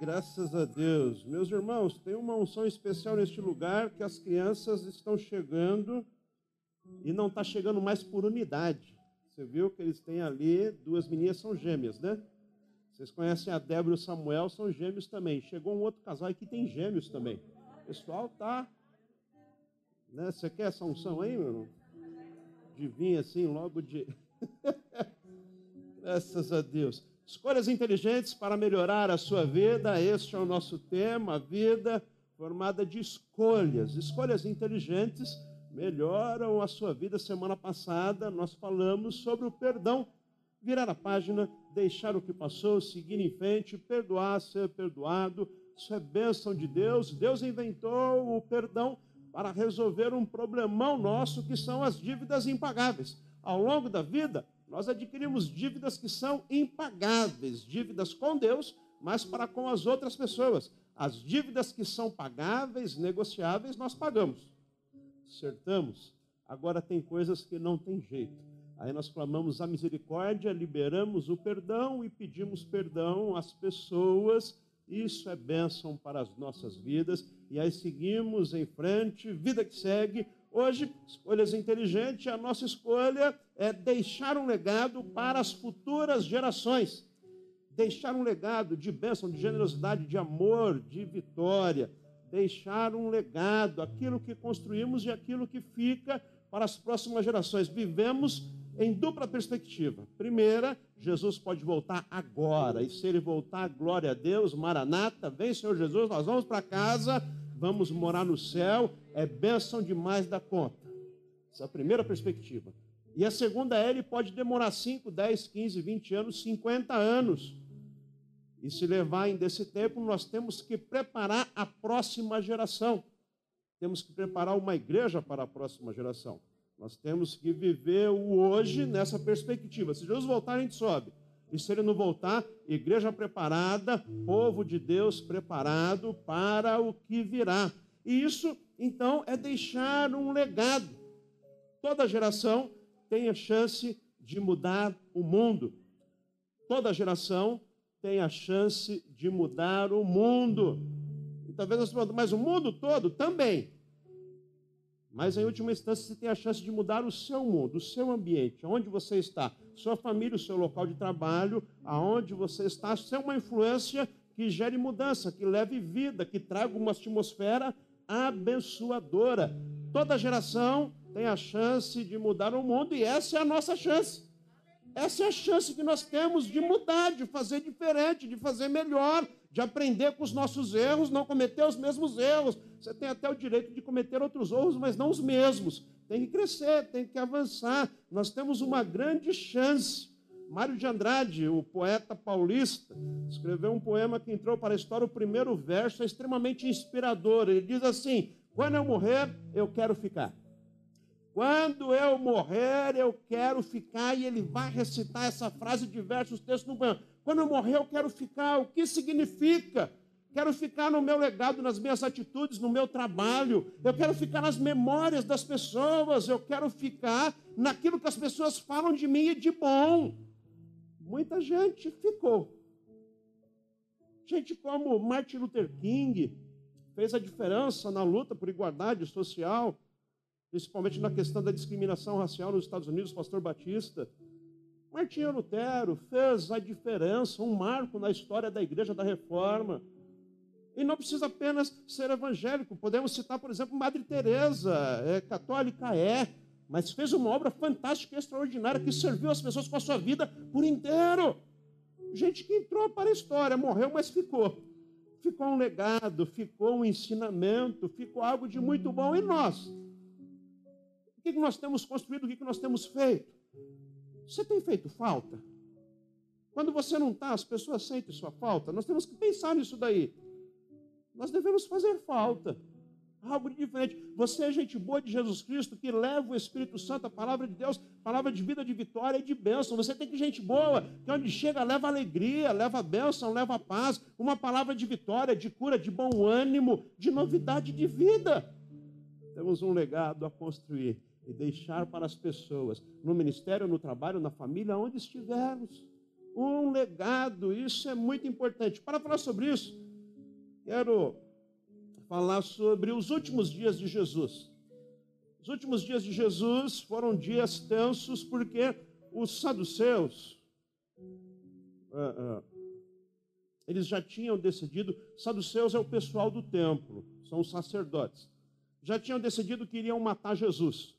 Graças a Deus. Meus irmãos, tem uma unção especial neste lugar que as crianças estão chegando e não está chegando mais por unidade. Você viu que eles têm ali, duas meninas são gêmeas, né? Vocês conhecem a Débora e o Samuel, são gêmeos também. Chegou um outro casal que tem gêmeos também. O pessoal tá. Né? Você quer essa unção aí, meu irmão? De vir assim, logo de. Graças a Deus. Escolhas inteligentes para melhorar a sua vida, este é o nosso tema, a vida formada de escolhas. Escolhas inteligentes melhoram a sua vida. Semana passada nós falamos sobre o perdão. Virar a página, deixar o que passou, seguir em frente, perdoar, ser perdoado. Isso é bênção de Deus. Deus inventou o perdão para resolver um problemão nosso que são as dívidas impagáveis. Ao longo da vida, nós adquirimos dívidas que são impagáveis, dívidas com Deus, mas para com as outras pessoas. As dívidas que são pagáveis, negociáveis, nós pagamos. Acertamos. Agora tem coisas que não tem jeito. Aí nós clamamos a misericórdia, liberamos o perdão e pedimos perdão às pessoas. Isso é bênção para as nossas vidas. E aí seguimos em frente, vida que segue, Hoje, escolhas inteligentes, a nossa escolha é deixar um legado para as futuras gerações. Deixar um legado de bênção, de generosidade, de amor, de vitória. Deixar um legado, aquilo que construímos e aquilo que fica para as próximas gerações. Vivemos em dupla perspectiva. Primeira, Jesus pode voltar agora. E se ele voltar, glória a Deus, Maranata, vem Senhor Jesus, nós vamos para casa vamos morar no céu, é bênção demais da conta. Essa é a primeira perspectiva. E a segunda é, ele pode demorar 5, 10, 15, 20 anos, 50 anos. E se levar ainda esse tempo, nós temos que preparar a próxima geração. Temos que preparar uma igreja para a próxima geração. Nós temos que viver o hoje nessa perspectiva. Se Jesus voltar, a gente sobe. E se ele não voltar, igreja preparada, povo de Deus preparado para o que virá. E isso, então, é deixar um legado. Toda geração tem a chance de mudar o mundo. Toda geração tem a chance de mudar o mundo. E talvez nós mas o mundo todo também. Mas em última instância, você tem a chance de mudar o seu mundo, o seu ambiente, onde você está, sua família, o seu local de trabalho, aonde você está, ser uma influência que gere mudança, que leve vida, que traga uma atmosfera abençoadora. Toda geração tem a chance de mudar o mundo e essa é a nossa chance. Essa é a chance que nós temos de mudar, de fazer diferente, de fazer melhor, de aprender com os nossos erros, não cometer os mesmos erros. Você tem até o direito de cometer outros erros, mas não os mesmos. Tem que crescer, tem que avançar. Nós temos uma grande chance. Mário de Andrade, o poeta paulista, escreveu um poema que entrou para a história. O primeiro verso é extremamente inspirador. Ele diz assim: Quando eu morrer, eu quero ficar. Quando eu morrer, eu quero ficar. E ele vai recitar essa frase em diversos textos no banco. Quando eu morrer, eu quero ficar. O que significa? Quero ficar no meu legado, nas minhas atitudes, no meu trabalho. Eu quero ficar nas memórias das pessoas. Eu quero ficar naquilo que as pessoas falam de mim e de bom. Muita gente ficou. Gente como Martin Luther King fez a diferença na luta por igualdade social, principalmente na questão da discriminação racial nos Estados Unidos, pastor Batista. Martinho Lutero fez a diferença, um marco na história da Igreja da Reforma. E não precisa apenas ser evangélico. Podemos citar, por exemplo, Madre Teresa, é, católica é, mas fez uma obra fantástica e extraordinária que serviu as pessoas com a sua vida por inteiro. Gente que entrou para a história, morreu, mas ficou. Ficou um legado, ficou um ensinamento, ficou algo de muito bom. E nós? O que nós temos construído, o que nós temos feito? Você tem feito falta? Quando você não está, as pessoas sentem sua falta. Nós temos que pensar nisso daí. Nós devemos fazer falta. Algo diferente. Você é gente boa de Jesus Cristo que leva o Espírito Santo, a palavra de Deus, palavra de vida, de vitória e de bênção. Você tem que gente boa, que onde chega leva alegria, leva bênção, leva paz, uma palavra de vitória, de cura, de bom ânimo, de novidade de vida. Temos um legado a construir e deixar para as pessoas, no ministério, no trabalho, na família, onde estivermos. Um legado, isso é muito importante. Para falar sobre isso, quero falar sobre os últimos dias de Jesus. Os últimos dias de Jesus foram dias tensos porque os saduceus, uh, uh, eles já tinham decidido, saduceus é o pessoal do templo, são os sacerdotes, já tinham decidido que iriam matar Jesus.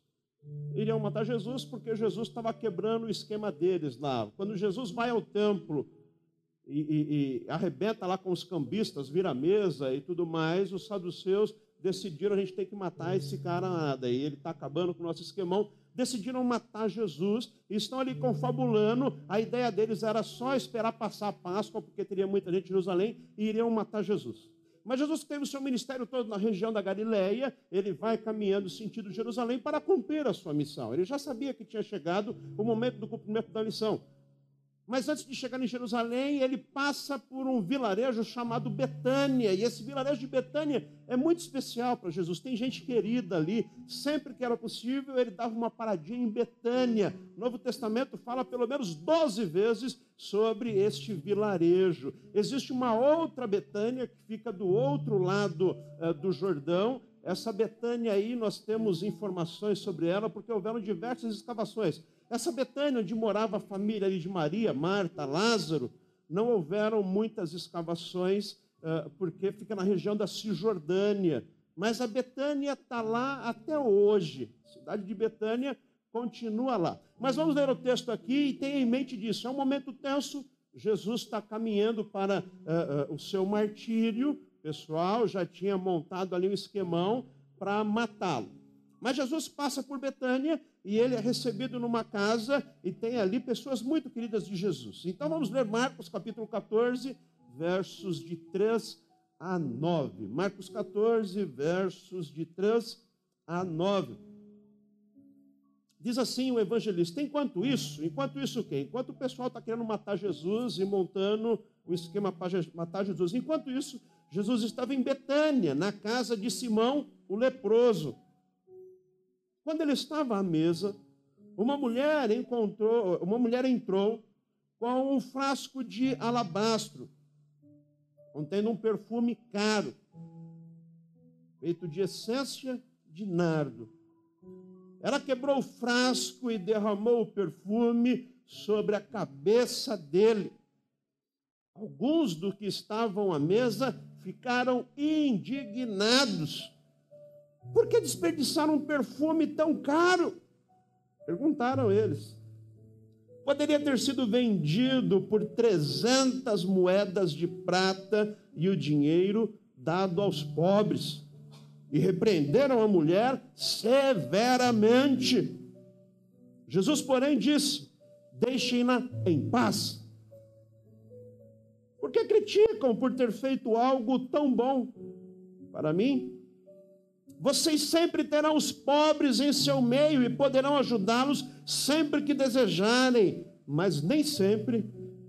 Iriam matar Jesus porque Jesus estava quebrando o esquema deles lá. Quando Jesus vai ao templo e, e, e arrebenta lá com os cambistas, vira a mesa e tudo mais, os saduceus decidiram a gente tem que matar esse cara e ele está acabando com o nosso esquemão. Decidiram matar Jesus e estão ali confabulando. A ideia deles era só esperar passar a Páscoa, porque teria muita gente em Jerusalém e iriam matar Jesus. Mas Jesus teve o seu ministério todo na região da Galileia, ele vai caminhando sentido Jerusalém para cumprir a sua missão. Ele já sabia que tinha chegado o momento do cumprimento da missão. Mas antes de chegar em Jerusalém, ele passa por um vilarejo chamado Betânia. E esse vilarejo de Betânia é muito especial para Jesus. Tem gente querida ali. Sempre que era possível, ele dava uma paradinha em Betânia. O Novo Testamento fala pelo menos 12 vezes sobre este vilarejo. Existe uma outra Betânia que fica do outro lado uh, do Jordão. Essa Betânia aí, nós temos informações sobre ela, porque houveram diversas escavações. Essa Betânia, onde morava a família de Maria, Marta, Lázaro, não houveram muitas escavações, porque fica na região da Cisjordânia. Mas a Betânia está lá até hoje. A cidade de Betânia continua lá. Mas vamos ler o texto aqui e tenha em mente disso. É um momento tenso. Jesus está caminhando para uh, uh, o seu martírio. O pessoal já tinha montado ali um esquemão para matá-lo. Mas Jesus passa por Betânia e ele é recebido numa casa e tem ali pessoas muito queridas de Jesus. Então vamos ler Marcos capítulo 14, versos de 3 a 9. Marcos 14, versos de 3 a 9. Diz assim o evangelista: enquanto isso, enquanto isso o quê? Enquanto o pessoal está querendo matar Jesus e montando o esquema para matar Jesus, enquanto isso, Jesus estava em Betânia, na casa de Simão, o leproso. Quando ele estava à mesa, uma mulher encontrou, uma mulher entrou com um frasco de alabastro, contendo um perfume caro, feito de essência de nardo. Ela quebrou o frasco e derramou o perfume sobre a cabeça dele. Alguns dos que estavam à mesa ficaram indignados por que desperdiçaram um perfume tão caro? Perguntaram eles. Poderia ter sido vendido por 300 moedas de prata e o dinheiro dado aos pobres. E repreenderam a mulher severamente. Jesus, porém, disse: Deixem-na em paz. Por que criticam por ter feito algo tão bom? Para mim, vocês sempre terão os pobres em seu meio e poderão ajudá-los sempre que desejarem, mas nem sempre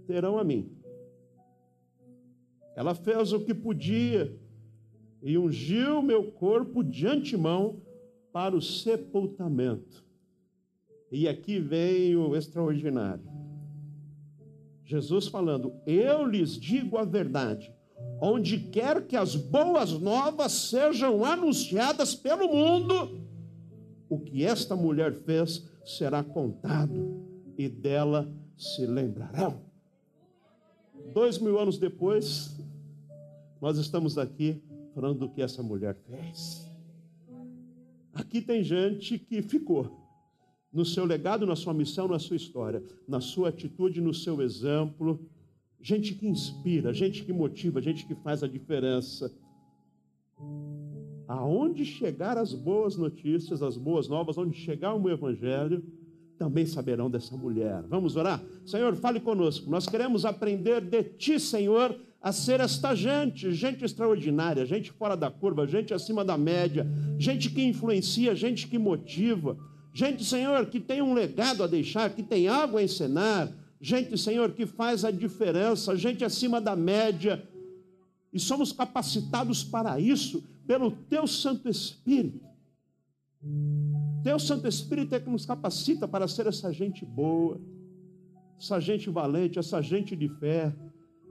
terão a mim. Ela fez o que podia e ungiu meu corpo de antemão para o sepultamento. E aqui vem o extraordinário. Jesus falando: Eu lhes digo a verdade onde quer que as boas novas sejam anunciadas pelo mundo, o que esta mulher fez será contado e dela se lembrarão. Dois mil anos depois, nós estamos aqui falando do que essa mulher fez. Aqui tem gente que ficou no seu legado, na sua missão, na sua história, na sua atitude, no seu exemplo gente que inspira, gente que motiva, gente que faz a diferença. Aonde chegar as boas notícias, as boas novas, onde chegar o meu evangelho, também saberão dessa mulher. Vamos orar? Senhor, fale conosco. Nós queremos aprender de ti, Senhor, a ser esta gente, gente extraordinária, gente fora da curva, gente acima da média, gente que influencia, gente que motiva, gente, Senhor, que tem um legado a deixar, que tem algo a ensinar, gente, Senhor, que faz a diferença, gente acima da média, e somos capacitados para isso pelo Teu Santo Espírito. Teu Santo Espírito é que nos capacita para ser essa gente boa, essa gente valente, essa gente de fé,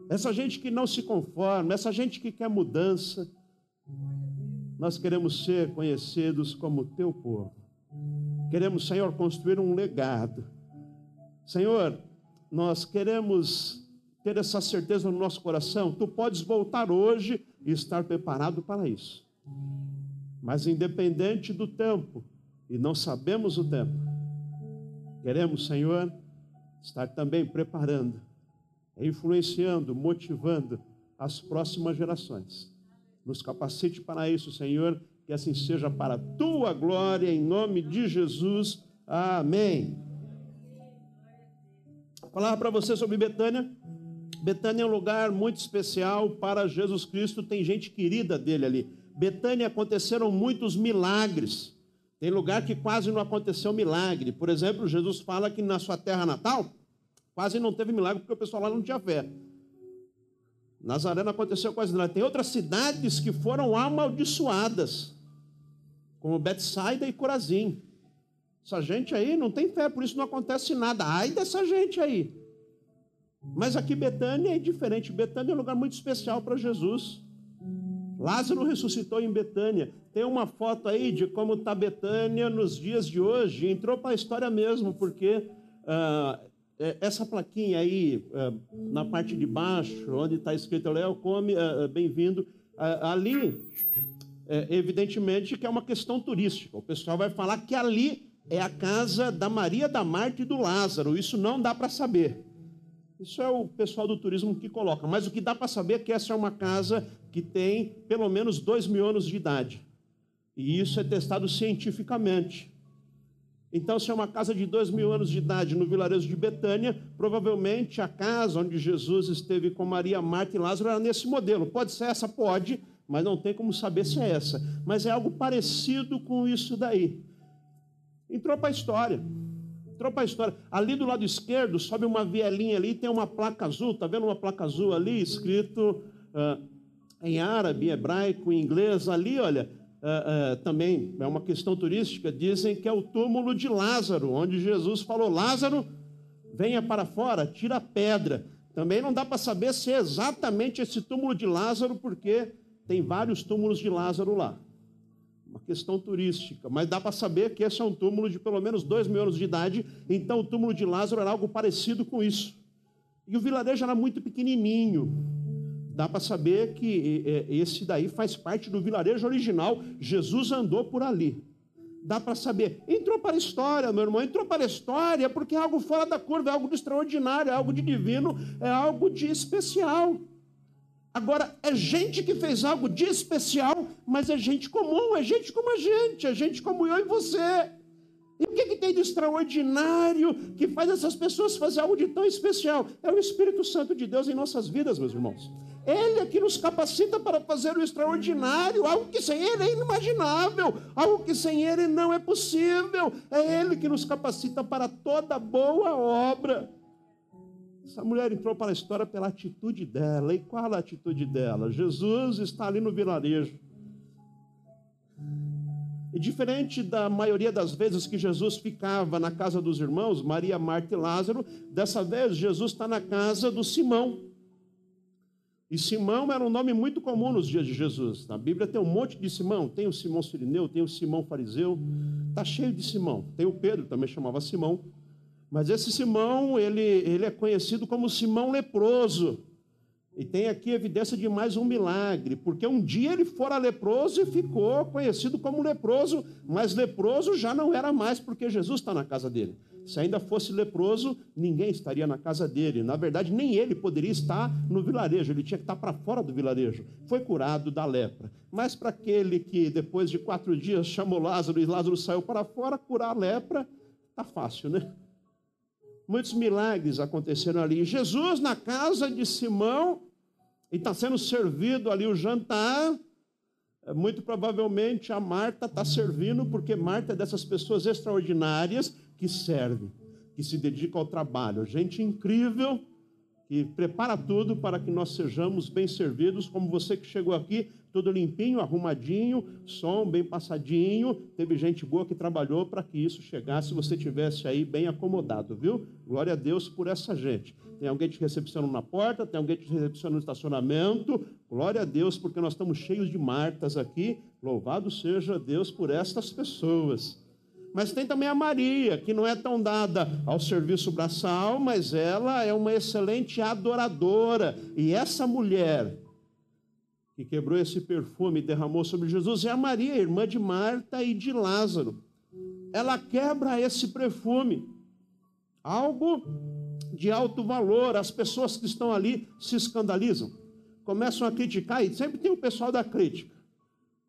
essa gente que não se conforma, essa gente que quer mudança. Nós queremos ser conhecidos como teu povo. Queremos, Senhor, construir um legado. Senhor, nós queremos ter essa certeza no nosso coração. Tu podes voltar hoje e estar preparado para isso. Mas independente do tempo, e não sabemos o tempo, queremos, Senhor, estar também preparando, influenciando, motivando as próximas gerações. Nos capacite para isso, Senhor, que assim seja para a tua glória, em nome de Jesus. Amém. Falar para você sobre Betânia. Betânia é um lugar muito especial para Jesus Cristo, tem gente querida dele ali. Betânia aconteceram muitos milagres. Tem lugar que quase não aconteceu milagre. Por exemplo, Jesus fala que na sua terra natal quase não teve milagre porque o pessoal lá não tinha fé. Nazaré não aconteceu quase nada. Tem outras cidades que foram amaldiçoadas, como Betsaida e Corazim. Essa gente aí não tem fé, por isso não acontece nada. Ai dessa gente aí. Mas aqui Betânia é diferente. Betânia é um lugar muito especial para Jesus. Lázaro ressuscitou em Betânia. Tem uma foto aí de como está Betânia nos dias de hoje. Entrou para a história mesmo, porque uh, essa plaquinha aí, uh, na parte de baixo, onde está escrito Léo Come, uh, bem-vindo, ali, evidentemente que é uma questão turística. O pessoal vai falar que ali é a casa da Maria, da Marta e do Lázaro. Isso não dá para saber. Isso é o pessoal do turismo que coloca. Mas o que dá para saber é que essa é uma casa que tem pelo menos dois mil anos de idade. E isso é testado cientificamente. Então, se é uma casa de dois mil anos de idade no vilarejo de Betânia, provavelmente a casa onde Jesus esteve com Maria, Marta e Lázaro era nesse modelo. Pode ser essa? Pode, mas não tem como saber se é essa. Mas é algo parecido com isso daí. Entrou para a história. Entrou para a história. Ali do lado esquerdo, sobe uma vielinha ali, tem uma placa azul. Está vendo uma placa azul ali, escrito uh, em árabe, hebraico, em inglês. Ali, olha, uh, uh, também é uma questão turística. Dizem que é o túmulo de Lázaro, onde Jesus falou: Lázaro, venha para fora, tira a pedra. Também não dá para saber se é exatamente esse túmulo de Lázaro, porque tem vários túmulos de Lázaro lá uma questão turística, mas dá para saber que esse é um túmulo de pelo menos dois mil anos de idade, então o túmulo de Lázaro era algo parecido com isso. E o vilarejo era muito pequenininho. Dá para saber que esse daí faz parte do vilarejo original. Jesus andou por ali. Dá para saber. Entrou para a história, meu irmão, entrou para a história porque é algo fora da curva, é algo de extraordinário, é algo de divino, é algo de especial. Agora, é gente que fez algo de especial, mas é gente comum, é gente como a gente, é gente como eu e você. E o que, que tem de extraordinário que faz essas pessoas fazer algo de tão especial? É o Espírito Santo de Deus em nossas vidas, meus irmãos. Ele é que nos capacita para fazer o extraordinário, algo que sem Ele é inimaginável, algo que sem Ele não é possível. É Ele que nos capacita para toda boa obra. Essa mulher entrou para a história pela atitude dela. E qual a atitude dela? Jesus está ali no vilarejo. E diferente da maioria das vezes que Jesus ficava na casa dos irmãos, Maria, Marta e Lázaro, dessa vez Jesus está na casa do Simão. E Simão era um nome muito comum nos dias de Jesus. Na Bíblia tem um monte de Simão. Tem o Simão Sirineu, tem o Simão Fariseu. Está cheio de Simão. Tem o Pedro, também chamava Simão. Mas esse Simão, ele, ele é conhecido como Simão leproso. E tem aqui evidência de mais um milagre, porque um dia ele fora leproso e ficou conhecido como leproso, mas leproso já não era mais, porque Jesus está na casa dele. Se ainda fosse leproso, ninguém estaria na casa dele. Na verdade, nem ele poderia estar no vilarejo, ele tinha que estar para fora do vilarejo. Foi curado da lepra. Mas para aquele que depois de quatro dias chamou Lázaro e Lázaro saiu para fora, curar a lepra, está fácil, né? Muitos milagres aconteceram ali. Jesus na casa de Simão, e está sendo servido ali o jantar. É, muito provavelmente a Marta está servindo, porque Marta é dessas pessoas extraordinárias que servem, que se dedicam ao trabalho. Gente incrível que prepara tudo para que nós sejamos bem servidos, como você que chegou aqui, tudo limpinho, arrumadinho, som bem passadinho. Teve gente boa que trabalhou para que isso chegasse, você tivesse aí bem acomodado, viu? Glória a Deus por essa gente. Tem alguém te recepcionando na porta, tem alguém te recepcionando no estacionamento. Glória a Deus, porque nós estamos cheios de Martas aqui. Louvado seja Deus por estas pessoas. Mas tem também a Maria, que não é tão dada ao serviço braçal, mas ela é uma excelente adoradora. E essa mulher que quebrou esse perfume e derramou sobre Jesus é a Maria, irmã de Marta e de Lázaro. Ela quebra esse perfume, algo de alto valor. As pessoas que estão ali se escandalizam, começam a criticar, e sempre tem o pessoal da crítica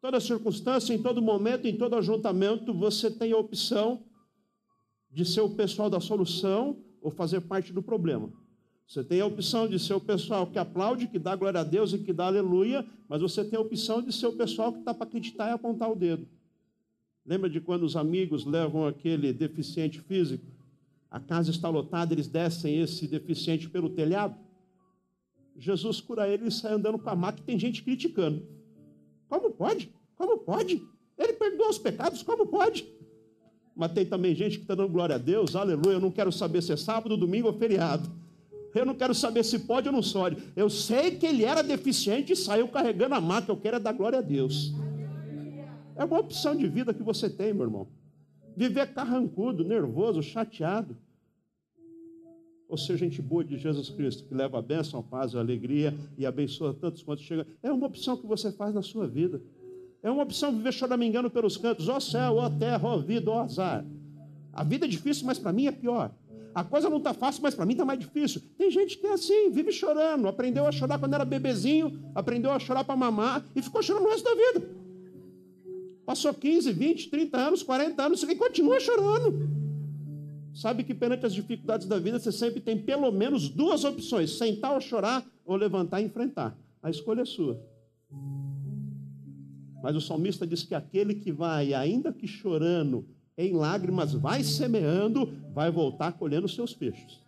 toda circunstância, em todo momento, em todo ajuntamento, você tem a opção de ser o pessoal da solução ou fazer parte do problema. Você tem a opção de ser o pessoal que aplaude, que dá glória a Deus e que dá aleluia, mas você tem a opção de ser o pessoal que está para acreditar e apontar o dedo. Lembra de quando os amigos levam aquele deficiente físico? A casa está lotada, eles descem esse deficiente pelo telhado. Jesus cura ele e sai andando com a máquina, tem gente criticando. Como pode? Como pode? Ele perdoa os pecados, como pode? Mas tem também gente que está dando glória a Deus, aleluia. Eu não quero saber se é sábado, domingo ou feriado. Eu não quero saber se pode ou não pode. Eu sei que ele era deficiente e saiu carregando a máquina. Eu quero é dar glória a Deus. É uma opção de vida que você tem, meu irmão. Viver carrancudo, nervoso, chateado. Ou ser gente boa de Jesus Cristo, que leva a bênção, a paz, a alegria e abençoa tantos quantos chegam. É uma opção que você faz na sua vida. É uma opção viver choramingando pelos cantos. Ó céu, ó terra, ó vida, ó azar. A vida é difícil, mas para mim é pior. A coisa não está fácil, mas para mim está mais difícil. Tem gente que é assim, vive chorando. Aprendeu a chorar quando era bebezinho, aprendeu a chorar para mamar e ficou chorando o resto da vida. Passou 15, 20, 30 anos, 40 anos e continua chorando. Sabe que perante as dificuldades da vida você sempre tem pelo menos duas opções: sentar ou chorar, ou levantar e enfrentar. A escolha é sua. Mas o salmista diz que aquele que vai, ainda que chorando, em lágrimas, vai semeando, vai voltar colhendo seus peixes.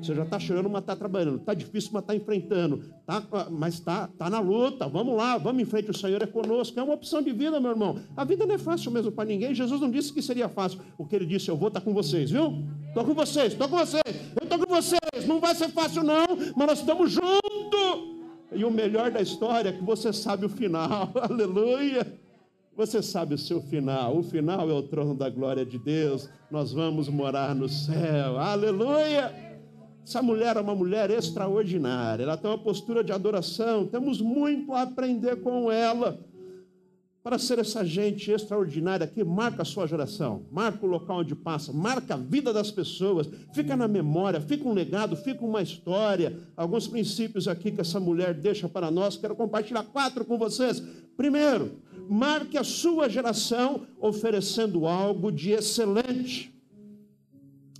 Você já está chorando, mas está trabalhando. Está difícil, mas está enfrentando. Tá, mas está tá na luta. Vamos lá, vamos em frente. O Senhor é conosco. É uma opção de vida, meu irmão. A vida não é fácil mesmo para ninguém. Jesus não disse que seria fácil. O que ele disse, eu vou estar tá com vocês, viu? Estou com vocês, estou com vocês. Eu estou com vocês. Não vai ser fácil, não, mas nós estamos juntos. E o melhor da história é que você sabe o final. Aleluia. Você sabe o seu final. O final é o trono da glória de Deus. Nós vamos morar no céu. Aleluia. Essa mulher é uma mulher extraordinária, ela tem uma postura de adoração, temos muito a aprender com ela para ser essa gente extraordinária que marca a sua geração, marca o local onde passa, marca a vida das pessoas, fica na memória, fica um legado, fica uma história. Alguns princípios aqui que essa mulher deixa para nós, quero compartilhar quatro com vocês. Primeiro, marque a sua geração oferecendo algo de excelente.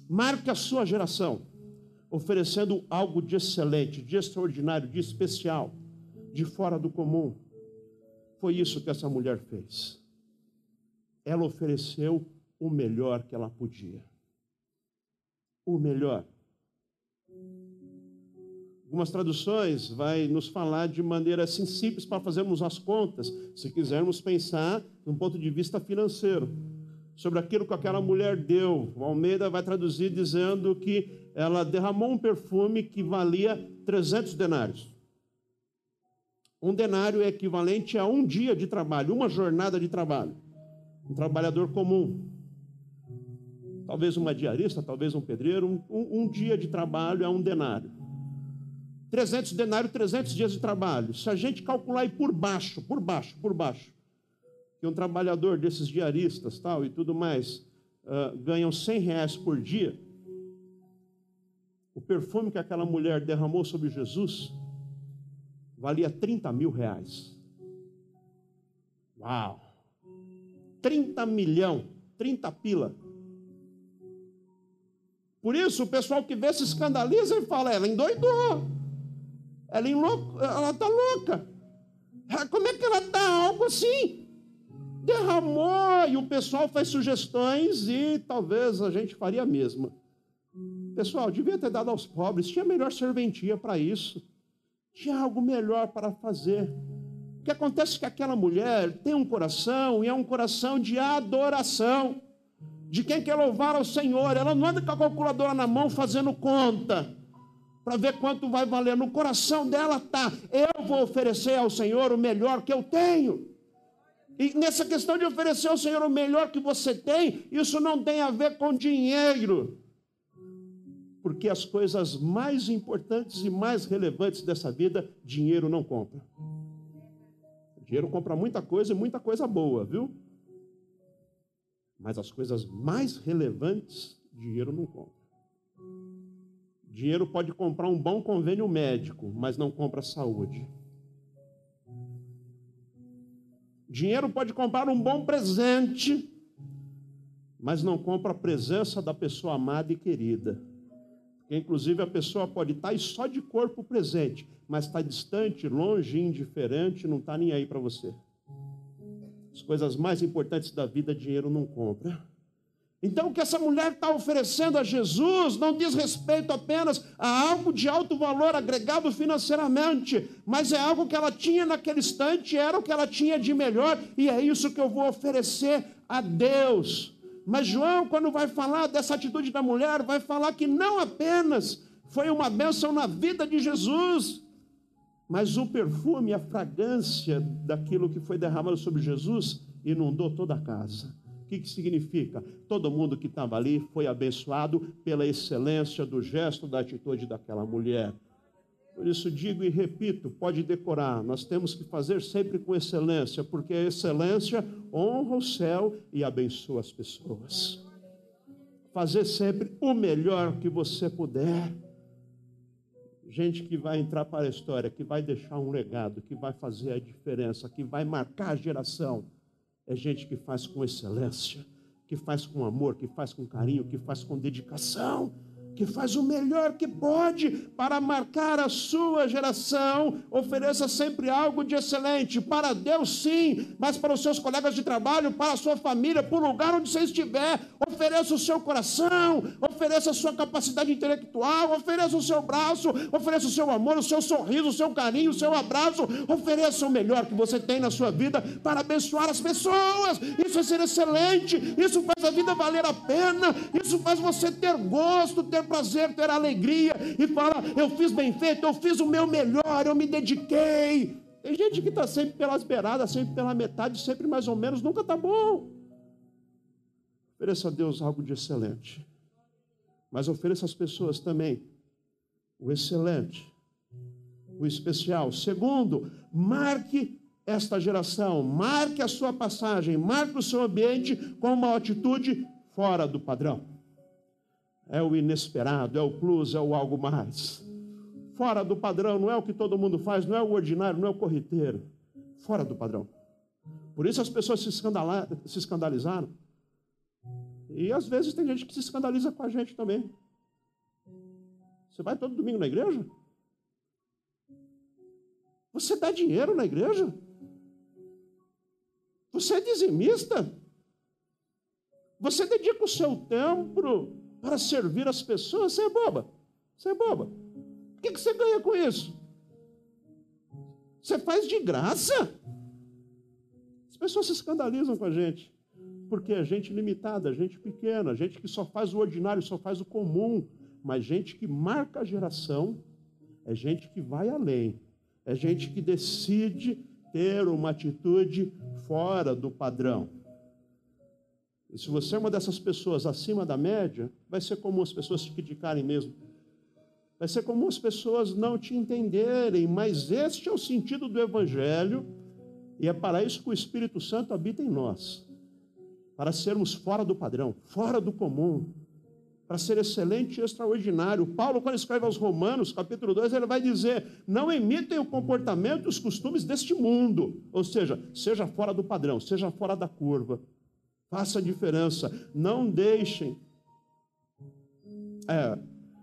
Marque a sua geração oferecendo algo de excelente, de extraordinário, de especial, de fora do comum. Foi isso que essa mulher fez. Ela ofereceu o melhor que ela podia. O melhor. Algumas traduções vai nos falar de maneira assim simples para fazermos as contas, se quisermos pensar de um ponto de vista financeiro sobre aquilo que aquela mulher deu. O Almeida vai traduzir dizendo que ela derramou um perfume que valia 300 denários. Um denário é equivalente a um dia de trabalho, uma jornada de trabalho. Um trabalhador comum. Talvez uma diarista, talvez um pedreiro. Um, um, um dia de trabalho é um denário. 300 denários, 300 dias de trabalho. Se a gente calcular por baixo, por baixo, por baixo, que um trabalhador desses diaristas tal e tudo mais uh, ganham 100 reais por dia, o perfume que aquela mulher derramou sobre Jesus valia 30 mil reais. Uau! 30 milhão, 30 pila. Por isso, o pessoal que vê se escandaliza e fala: ela endoidou, ela está louca. Como é que ela está? Algo assim derramou e o pessoal faz sugestões e talvez a gente faria a mesma. Pessoal, devia ter dado aos pobres, tinha melhor serventia para isso, tinha algo melhor para fazer. O que acontece é que aquela mulher tem um coração e é um coração de adoração, de quem quer louvar ao Senhor. Ela não anda com a calculadora na mão fazendo conta para ver quanto vai valer. No coração dela está: eu vou oferecer ao Senhor o melhor que eu tenho. E nessa questão de oferecer ao Senhor o melhor que você tem, isso não tem a ver com dinheiro. Porque as coisas mais importantes e mais relevantes dessa vida, dinheiro não compra. Dinheiro compra muita coisa e muita coisa boa, viu? Mas as coisas mais relevantes, dinheiro não compra. Dinheiro pode comprar um bom convênio médico, mas não compra saúde. Dinheiro pode comprar um bom presente, mas não compra a presença da pessoa amada e querida. Porque, inclusive, a pessoa pode estar só de corpo presente, mas está distante, longe, indiferente, não está nem aí para você. As coisas mais importantes da vida, dinheiro não compra. Então, o que essa mulher está oferecendo a Jesus não diz respeito apenas a algo de alto valor agregado financeiramente, mas é algo que ela tinha naquele instante, era o que ela tinha de melhor, e é isso que eu vou oferecer a Deus. Mas João, quando vai falar dessa atitude da mulher, vai falar que não apenas foi uma bênção na vida de Jesus, mas o perfume, a fragrância daquilo que foi derramado sobre Jesus inundou toda a casa que, que significa? Todo mundo que estava ali foi abençoado pela excelência do gesto, da atitude daquela mulher. Por isso digo e repito, pode decorar, nós temos que fazer sempre com excelência, porque a excelência honra o céu e abençoa as pessoas. Fazer sempre o melhor que você puder. Gente que vai entrar para a história, que vai deixar um legado, que vai fazer a diferença, que vai marcar a geração é gente que faz com excelência, que faz com amor, que faz com carinho, que faz com dedicação que faz o melhor que pode para marcar a sua geração, ofereça sempre algo de excelente, para Deus sim, mas para os seus colegas de trabalho, para a sua família, para o lugar onde você estiver, ofereça o seu coração, ofereça a sua capacidade intelectual, ofereça o seu braço, ofereça o seu amor, o seu sorriso, o seu carinho, o seu abraço, ofereça o melhor que você tem na sua vida para abençoar as pessoas. Isso é ser excelente, isso faz a vida valer a pena, isso faz você ter gosto, ter prazer, ter alegria e falar: eu fiz bem feito, eu fiz o meu melhor, eu me dediquei. Tem gente que está sempre pelas beiradas, sempre pela metade, sempre mais ou menos, nunca está bom. Ofereça a Deus algo de excelente, mas ofereça às pessoas também o excelente, o especial. Segundo, marque esta geração, marque a sua passagem, marque o seu ambiente com uma atitude fora do padrão é o inesperado, é o plus, é o algo mais. Fora do padrão, não é o que todo mundo faz, não é o ordinário, não é o corriqueiro. Fora do padrão. Por isso as pessoas se escandalizaram. E às vezes tem gente que se escandaliza com a gente também. Você vai todo domingo na igreja? Você dá dinheiro na igreja? Você é dizimista? Você dedica o seu tempo para servir as pessoas, você é boba. Você é boba. O que, você ganha com isso? Você faz de graça? As pessoas se escandalizam com a gente. Porque é gente limitada, gente pequena, gente que só faz o ordinário, só faz o comum. Mas gente que marca a geração, é gente que vai além. É gente que decide ter uma atitude fora do padrão. E se você é uma dessas pessoas acima da média, vai ser comum as pessoas te criticarem mesmo. Vai ser comum as pessoas não te entenderem, mas este é o sentido do Evangelho, e é para isso que o Espírito Santo habita em nós para sermos fora do padrão, fora do comum, para ser excelente e extraordinário. Paulo, quando escreve aos Romanos, capítulo 2, ele vai dizer: não imitem o comportamento e os costumes deste mundo, ou seja, seja fora do padrão, seja fora da curva. Faça a diferença. Não deixem. É,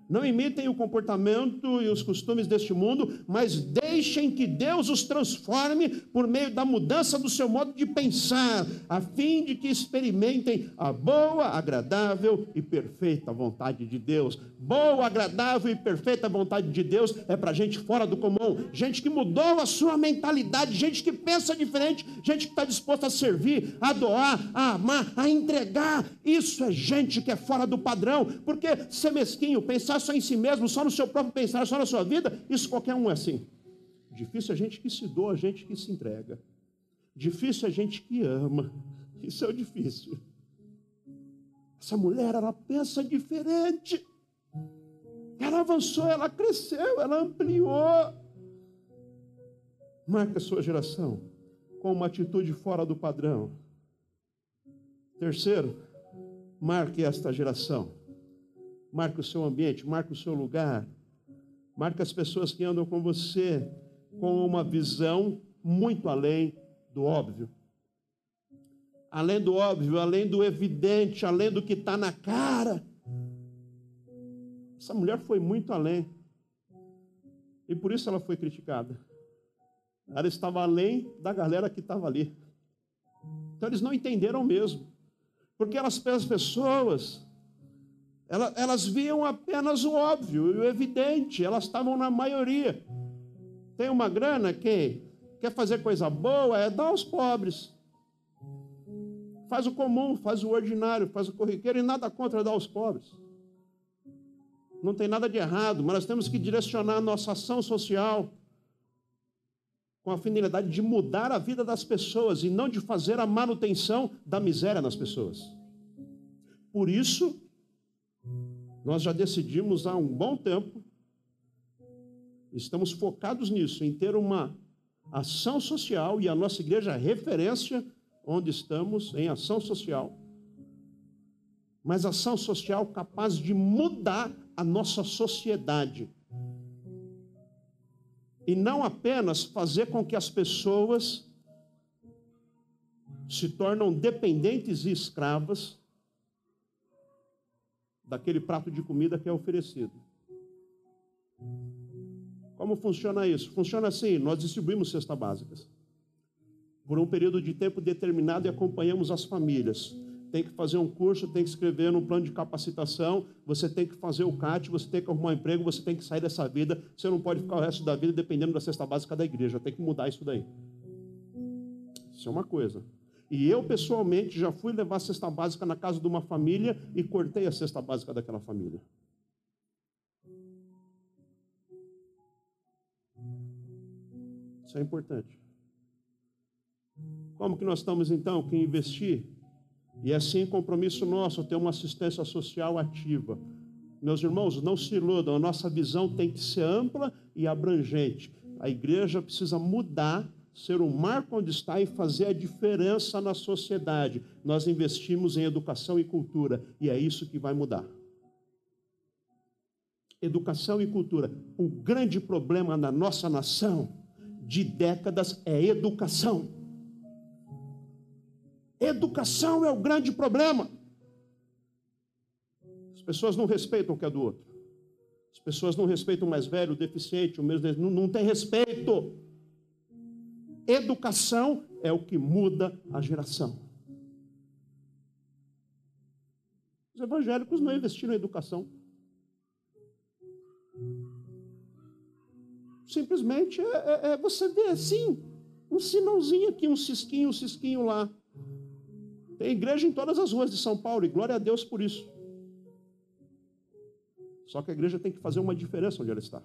não imitem o comportamento e os costumes deste mundo, mas deixem que Deus os transforme por meio da mudança do seu modo de pensar, a fim de que experimentem a boa, agradável e perfeita vontade de Deus. Boa, agradável e perfeita vontade de Deus é para gente fora do comum, gente que mudou a sua mentalidade, gente que pensa diferente, gente que está disposta a servir, a doar, a amar, a entregar. Isso é gente que é fora do padrão, porque ser mesquinho, pensar só em si mesmo, só no seu próprio pensar, só na sua vida, isso qualquer um é assim. Difícil é gente que se doa, gente que se entrega. Difícil é gente que ama. Isso é o difícil. Essa mulher, ela pensa diferente. Ela avançou, ela cresceu, ela ampliou. Marca a sua geração com uma atitude fora do padrão. Terceiro, marque esta geração. Marque o seu ambiente, marque o seu lugar. Marque as pessoas que andam com você com uma visão muito além do óbvio. Além do óbvio, além do evidente, além do que está na cara. Essa mulher foi muito além. E por isso ela foi criticada. Ela estava além da galera que estava ali. Então eles não entenderam mesmo. Porque elas, as pessoas, elas, elas viam apenas o óbvio e o evidente, elas estavam na maioria. Tem uma grana que quer fazer coisa boa, é dar aos pobres. Faz o comum, faz o ordinário, faz o corriqueiro e nada contra dar aos pobres. Não tem nada de errado, mas nós temos que direcionar a nossa ação social com a finalidade de mudar a vida das pessoas e não de fazer a manutenção da miséria nas pessoas. Por isso, nós já decidimos há um bom tempo, estamos focados nisso, em ter uma ação social e a nossa igreja é referência onde estamos em ação social. Mas ação social capaz de mudar a nossa sociedade e não apenas fazer com que as pessoas se tornam dependentes e escravas daquele prato de comida que é oferecido. Como funciona isso? Funciona assim: nós distribuímos cestas básicas por um período de tempo determinado e acompanhamos as famílias tem que fazer um curso, tem que escrever um plano de capacitação, você tem que fazer o CAT, você tem que arrumar um emprego, você tem que sair dessa vida, você não pode ficar o resto da vida dependendo da cesta básica da igreja, tem que mudar isso daí. Isso é uma coisa. E eu, pessoalmente, já fui levar a cesta básica na casa de uma família e cortei a cesta básica daquela família. Isso é importante. Como que nós estamos, então, que investir e assim, compromisso nosso ter uma assistência social ativa. Meus irmãos, não se iludam, a nossa visão tem que ser ampla e abrangente. A igreja precisa mudar, ser um marco onde está e fazer a diferença na sociedade. Nós investimos em educação e cultura e é isso que vai mudar. Educação e cultura. O grande problema na nossa nação de décadas é educação. Educação é o grande problema. As pessoas não respeitam o que é do outro. As pessoas não respeitam o mais velho, o deficiente, o mesmo. Não, não tem respeito. Educação é o que muda a geração. Os evangélicos não investiram em educação. Simplesmente é, é, é você vê assim, um sinalzinho aqui, um cisquinho, um cisquinho lá. Tem igreja em todas as ruas de São Paulo e glória a Deus por isso. Só que a igreja tem que fazer uma diferença onde ela está.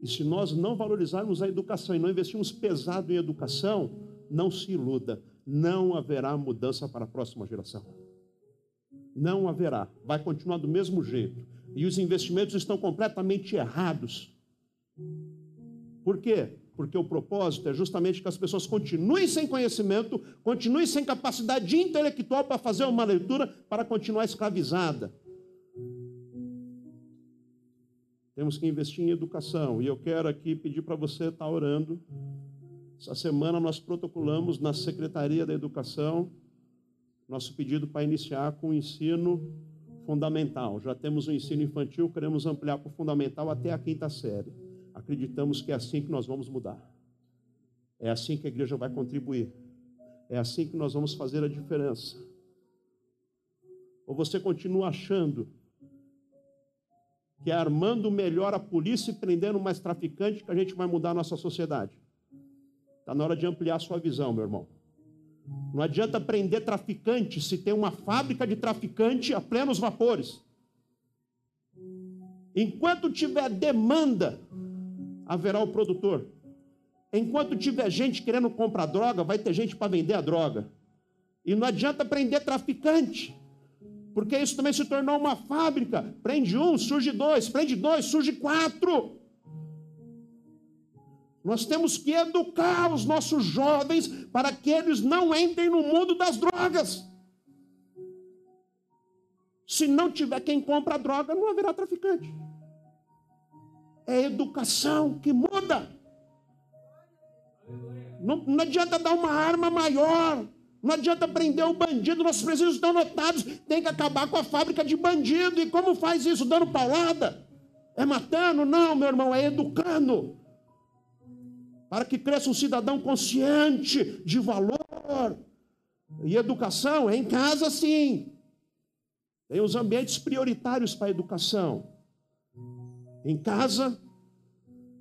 E se nós não valorizarmos a educação e não investirmos pesado em educação, não se iluda, não haverá mudança para a próxima geração. Não haverá, vai continuar do mesmo jeito. E os investimentos estão completamente errados. Por quê? porque o propósito é justamente que as pessoas continuem sem conhecimento, continuem sem capacidade intelectual para fazer uma leitura, para continuar escravizada. Temos que investir em educação, e eu quero aqui pedir para você estar orando. Essa semana nós protocolamos na Secretaria da Educação nosso pedido para iniciar com o ensino fundamental. Já temos o ensino infantil, queremos ampliar para o fundamental até a quinta série. Acreditamos que é assim que nós vamos mudar. É assim que a igreja vai contribuir. É assim que nós vamos fazer a diferença. Ou você continua achando que é armando melhor a polícia e prendendo mais traficante que a gente vai mudar a nossa sociedade? Está na hora de ampliar a sua visão, meu irmão. Não adianta prender traficante se tem uma fábrica de traficante a plenos vapores. Enquanto tiver demanda, haverá o produtor. Enquanto tiver gente querendo comprar droga, vai ter gente para vender a droga. E não adianta prender traficante, porque isso também se tornou uma fábrica. Prende um, surge dois, prende dois, surge quatro. Nós temos que educar os nossos jovens para que eles não entrem no mundo das drogas. Se não tiver quem compra droga, não haverá traficante. É educação que muda. Não, não adianta dar uma arma maior. Não adianta prender o bandido, nossos presídios estão lotados. Tem que acabar com a fábrica de bandido. E como faz isso? Dando paulada? É matando? Não, meu irmão, é educando para que cresça um cidadão consciente de valor. E educação é em casa, sim. Tem os ambientes prioritários para a educação. Em casa,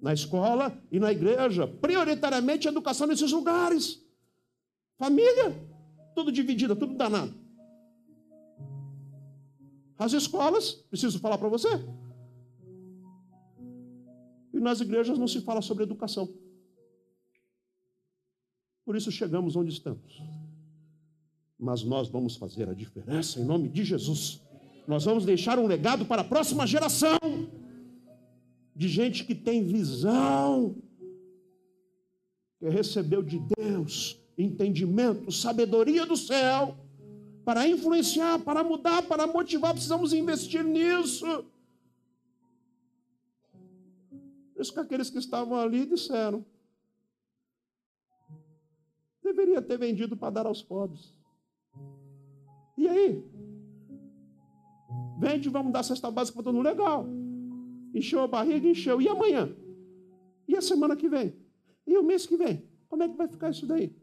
na escola e na igreja. Prioritariamente a educação nesses lugares. Família, tudo dividida, tudo danado. As escolas, preciso falar para você. E nas igrejas não se fala sobre educação. Por isso chegamos onde estamos. Mas nós vamos fazer a diferença em nome de Jesus. Nós vamos deixar um legado para a próxima geração de gente que tem visão, que recebeu de Deus entendimento, sabedoria do céu, para influenciar, para mudar, para motivar, precisamos investir nisso. Por isso que aqueles que estavam ali disseram: Deveria ter vendido para dar aos pobres. E aí? Vende, vamos dar cesta básica para todo mundo. Legal. Encheu a barriga, encheu. E amanhã? E a semana que vem? E o mês que vem? Como é que vai ficar isso daí?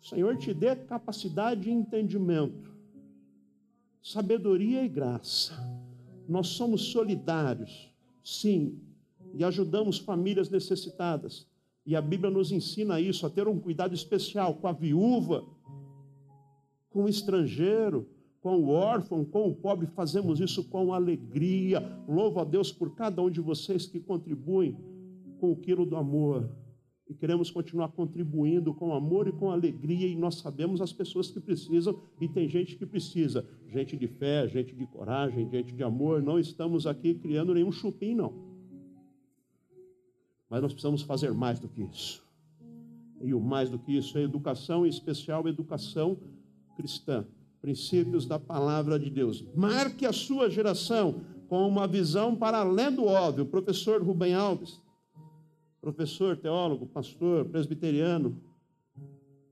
O Senhor te dê capacidade e entendimento, sabedoria e graça. Nós somos solidários, sim, e ajudamos famílias necessitadas. E a Bíblia nos ensina isso, a ter um cuidado especial com a viúva, com o estrangeiro, com o órfão, com o pobre, fazemos isso com alegria. Louvo a Deus por cada um de vocês que contribuem com o quilo do amor. E queremos continuar contribuindo com amor e com alegria, e nós sabemos as pessoas que precisam, e tem gente que precisa, gente de fé, gente de coragem, gente de amor. Não estamos aqui criando nenhum chupim, não. Mas nós precisamos fazer mais do que isso. E o mais do que isso é educação, em especial educação cristã. Princípios da palavra de Deus. Marque a sua geração com uma visão para além do óbvio. Professor Rubem Alves, professor, teólogo, pastor, presbiteriano,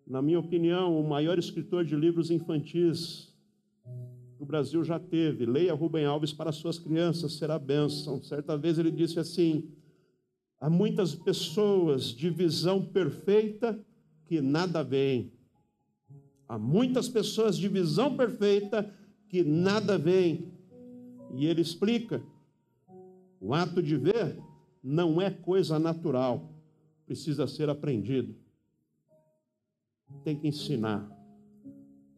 na minha opinião, o maior escritor de livros infantis que o Brasil já teve. Leia Rubem Alves para suas crianças, será bênção. Certa vez ele disse assim: Há muitas pessoas de visão perfeita que nada veem. Há muitas pessoas de visão perfeita que nada veem. E ele explica: o ato de ver não é coisa natural, precisa ser aprendido. Tem que ensinar.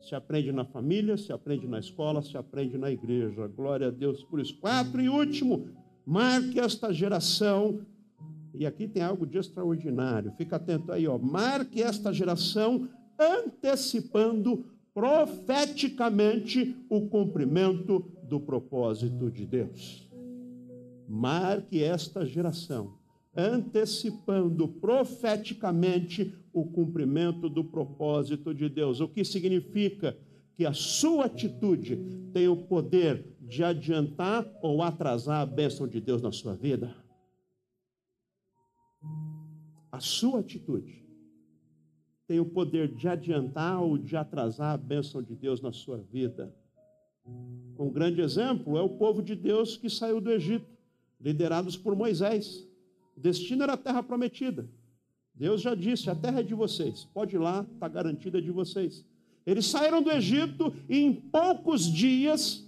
Se aprende na família, se aprende na escola, se aprende na igreja. Glória a Deus por isso. Quatro e último, marque esta geração e aqui tem algo de extraordinário. Fica atento aí, ó. Marque esta geração antecipando profeticamente o cumprimento do propósito de Deus. Marque esta geração antecipando profeticamente o cumprimento do propósito de Deus. O que significa que a sua atitude tem o poder de adiantar ou atrasar a bênção de Deus na sua vida a sua atitude tem o poder de adiantar ou de atrasar a bênção de Deus na sua vida. Um grande exemplo é o povo de Deus que saiu do Egito. liderados por Moisés. O destino era a terra prometida. Deus já disse: a terra é de vocês, pode ir lá, está garantida de vocês. Eles saíram do Egito e em poucos dias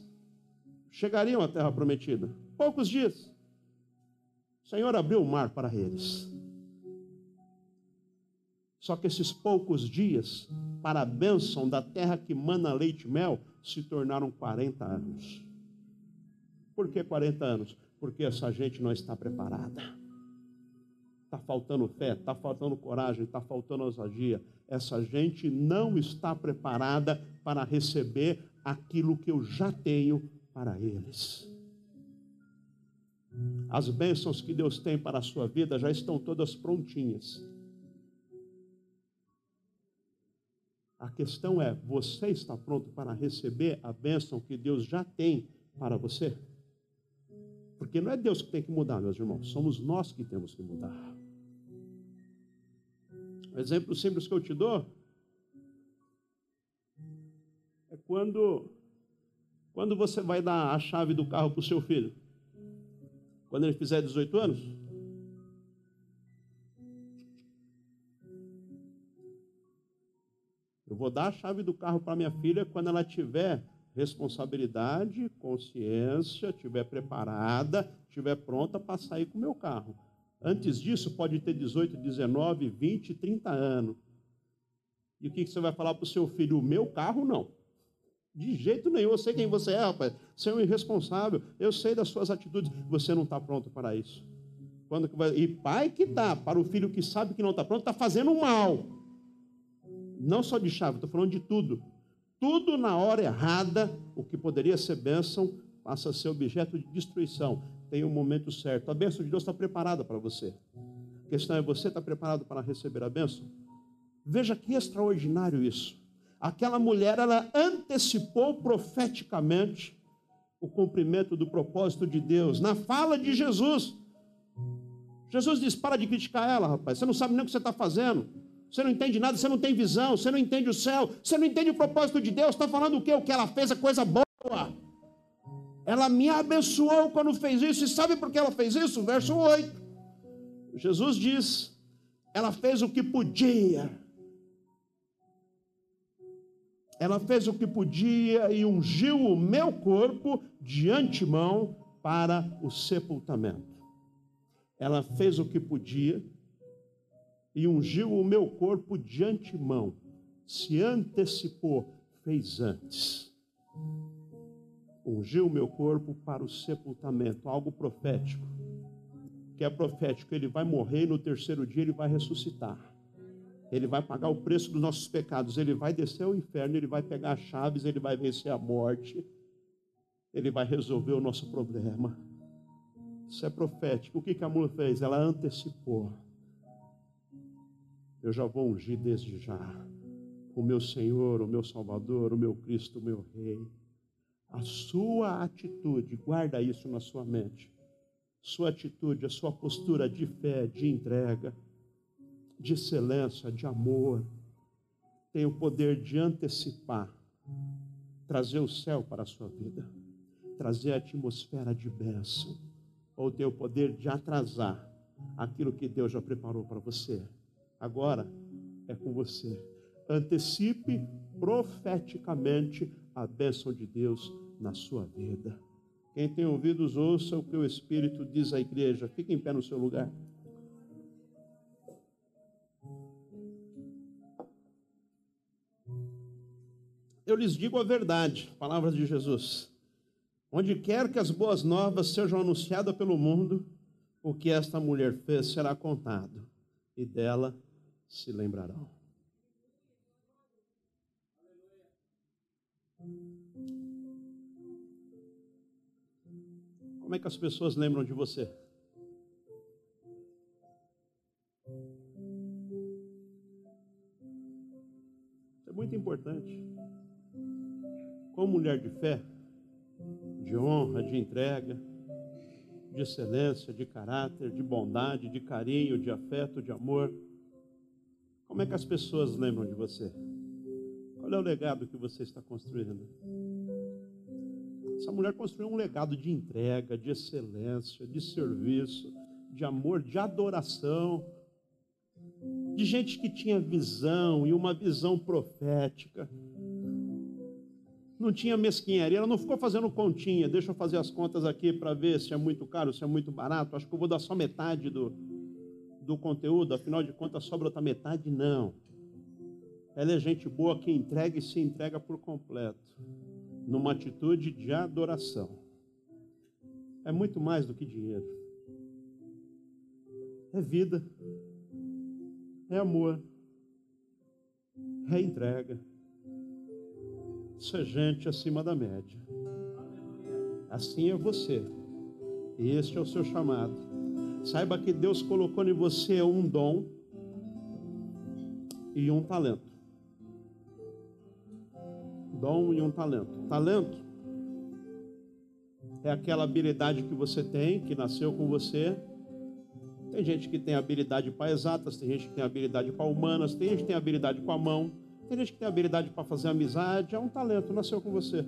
chegariam à terra prometida. Poucos dias. O Senhor abriu o mar para eles. Só que esses poucos dias, para a bênção da terra que mana leite e mel, se tornaram 40 anos. Por que 40 anos? Porque essa gente não está preparada. Está faltando fé, está faltando coragem, está faltando ousadia. Essa gente não está preparada para receber aquilo que eu já tenho para eles. As bênçãos que Deus tem para a sua vida já estão todas prontinhas. A questão é: você está pronto para receber a bênção que Deus já tem para você? Porque não é Deus que tem que mudar, meus irmãos, somos nós que temos que mudar. Exemplo simples que eu te dou é quando, quando você vai dar a chave do carro para o seu filho. Quando ele fizer 18 anos, Eu vou dar a chave do carro para minha filha quando ela tiver responsabilidade, consciência, estiver preparada, estiver pronta para sair com o meu carro. Antes disso, pode ter 18, 19, 20, 30 anos. E o que você vai falar para o seu filho? O meu carro, não. De jeito nenhum. Eu sei quem você é, rapaz. Você é um irresponsável. Eu sei das suas atitudes. Você não está pronto para isso. Quando vai... E pai que dá para o filho que sabe que não está pronto, está fazendo mal. Não só de chave, estou falando de tudo. Tudo na hora errada, o que poderia ser bênção, passa a ser objeto de destruição. Tem um momento certo. A bênção de Deus está preparada para você. A questão é: você está preparado para receber a bênção? Veja que extraordinário isso. Aquela mulher, ela antecipou profeticamente o cumprimento do propósito de Deus na fala de Jesus. Jesus diz: para de criticar ela, rapaz. Você não sabe nem o que você está fazendo você não entende nada, você não tem visão, você não entende o céu, você não entende o propósito de Deus. Está falando o quê? O que ela fez é coisa boa. Ela me abençoou quando fez isso. E sabe por que ela fez isso? Verso 8. Jesus diz: ela fez o que podia. Ela fez o que podia e ungiu o meu corpo de antemão para o sepultamento. Ela fez o que podia e ungiu o meu corpo de antemão, se antecipou, fez antes. Ungiu o meu corpo para o sepultamento, algo profético. Que é profético, ele vai morrer e no terceiro dia ele vai ressuscitar. Ele vai pagar o preço dos nossos pecados, ele vai descer ao inferno, ele vai pegar as chaves, ele vai vencer a morte, ele vai resolver o nosso problema. Isso é profético. O que, a mulher fez? Ela antecipou eu já vou ungir desde já o meu Senhor, o meu Salvador, o meu Cristo, o meu Rei. A sua atitude, guarda isso na sua mente. Sua atitude, a sua postura de fé, de entrega, de excelência, de amor, tem o poder de antecipar, trazer o céu para a sua vida, trazer a atmosfera de bênção, ou tem o poder de atrasar aquilo que Deus já preparou para você. Agora é com você. Antecipe profeticamente a bênção de Deus na sua vida. Quem tem ouvidos, ouça o que o Espírito diz à igreja. Fique em pé no seu lugar. Eu lhes digo a verdade, palavras de Jesus. Onde quer que as boas novas sejam anunciadas pelo mundo, o que esta mulher fez será contado, e dela se lembrarão. Como é que as pessoas lembram de você? É muito importante. Como mulher de fé, de honra, de entrega, de excelência, de caráter, de bondade, de carinho, de afeto, de amor como é que as pessoas lembram de você? Qual é o legado que você está construindo? Essa mulher construiu um legado de entrega, de excelência, de serviço, de amor, de adoração, de gente que tinha visão e uma visão profética. Não tinha mesquinharia, ela não ficou fazendo continha. Deixa eu fazer as contas aqui para ver se é muito caro, se é muito barato. Acho que eu vou dar só metade do, do conteúdo, afinal de contas sobra outra metade. Não. Ela é gente boa que entrega e se entrega por completo numa atitude de adoração. É muito mais do que dinheiro. É vida. É amor. É entrega. Isso é gente acima da média. Assim é você. Este é o seu chamado. Saiba que Deus colocou em você um dom e um talento dom e um talento. Talento é aquela habilidade que você tem, que nasceu com você. Tem gente que tem habilidade para exatas, tem gente que tem habilidade para humanas, tem gente que tem habilidade com a mão, tem gente que tem habilidade para fazer amizade. É um talento, nasceu com você.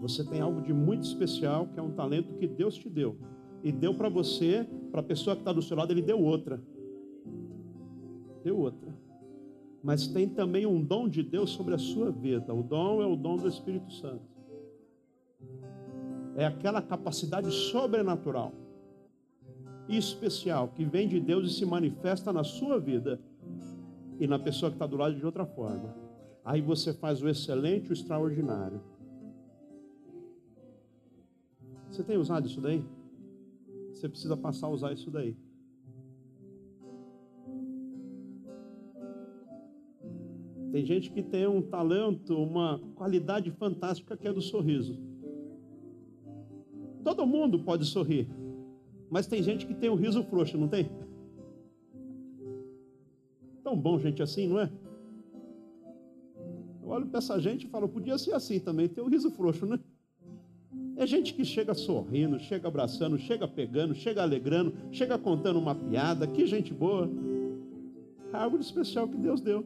Você tem algo de muito especial, que é um talento que Deus te deu. E deu para você, para a pessoa que está do seu lado, Ele deu outra. Deu outra mas tem também um dom de Deus sobre a sua vida. O dom é o dom do Espírito Santo. É aquela capacidade sobrenatural e especial que vem de Deus e se manifesta na sua vida e na pessoa que está do lado de outra forma. Aí você faz o excelente, o extraordinário. Você tem usado isso daí? Você precisa passar a usar isso daí. Tem gente que tem um talento, uma qualidade fantástica que é do sorriso. Todo mundo pode sorrir, mas tem gente que tem um riso frouxo, não tem? Tão bom gente assim, não é? Eu olho para essa gente e falo, podia ser assim também, ter um riso frouxo, né? É gente que chega sorrindo, chega abraçando, chega pegando, chega alegrando, chega contando uma piada, que gente boa. É algo especial que Deus deu.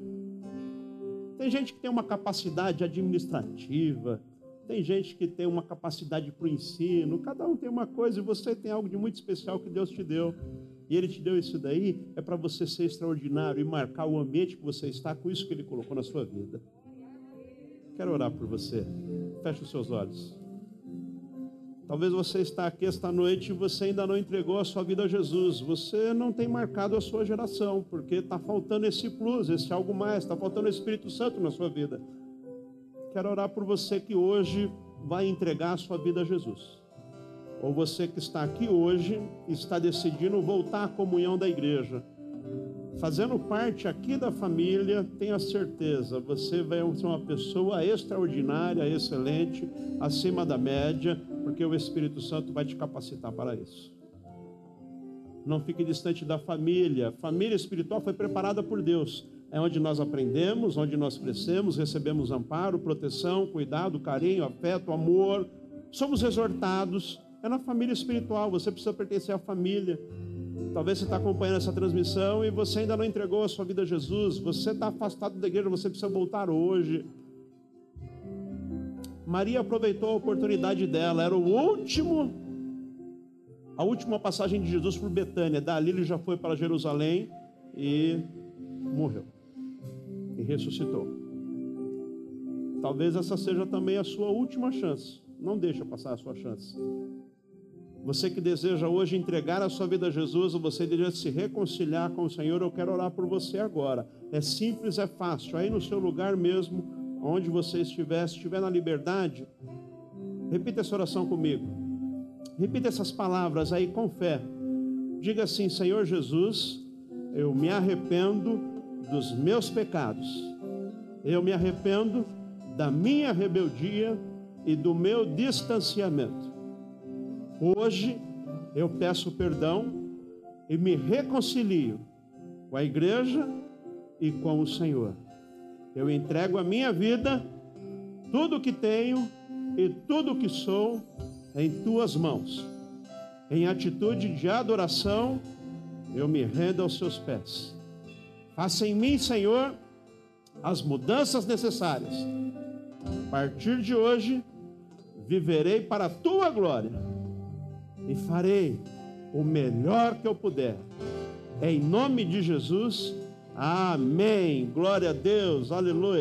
Tem gente que tem uma capacidade administrativa, tem gente que tem uma capacidade para o ensino, cada um tem uma coisa e você tem algo de muito especial que Deus te deu. E Ele te deu isso daí, é para você ser extraordinário e marcar o ambiente que você está com isso que Ele colocou na sua vida. Quero orar por você. Feche os seus olhos. Talvez você está aqui esta noite e você ainda não entregou a sua vida a Jesus. Você não tem marcado a sua geração, porque está faltando esse plus, esse algo mais, está faltando o Espírito Santo na sua vida. Quero orar por você que hoje vai entregar a sua vida a Jesus. Ou você que está aqui hoje está decidindo voltar à comunhão da igreja. Fazendo parte aqui da família, tenha certeza, você vai ser uma pessoa extraordinária, excelente, acima da média, porque o Espírito Santo vai te capacitar para isso. Não fique distante da família. Família espiritual foi preparada por Deus. É onde nós aprendemos, onde nós crescemos, recebemos amparo, proteção, cuidado, carinho, afeto, amor. Somos exortados. É na família espiritual. Você precisa pertencer à família. Talvez você está acompanhando essa transmissão e você ainda não entregou a sua vida a Jesus. Você está afastado da igreja, você precisa voltar hoje. Maria aproveitou a oportunidade dela, era o último, a última passagem de Jesus por Betânia. Dali ele já foi para Jerusalém e morreu. E ressuscitou. Talvez essa seja também a sua última chance. Não deixa passar a sua chance. Você que deseja hoje entregar a sua vida a Jesus, ou você deseja se reconciliar com o Senhor, eu quero orar por você agora. É simples, é fácil. Aí no seu lugar mesmo, onde você estiver, se estiver na liberdade, repita essa oração comigo. Repita essas palavras aí com fé. Diga assim: Senhor Jesus, eu me arrependo dos meus pecados. Eu me arrependo da minha rebeldia e do meu distanciamento. Hoje eu peço perdão e me reconcilio com a igreja e com o Senhor. Eu entrego a minha vida, tudo o que tenho e tudo o que sou em tuas mãos. Em atitude de adoração, eu me rendo aos seus pés. Faça em mim, Senhor, as mudanças necessárias A partir de hoje, viverei para a tua glória e farei o melhor que eu puder. Em nome de Jesus, amém. Glória a Deus, aleluia.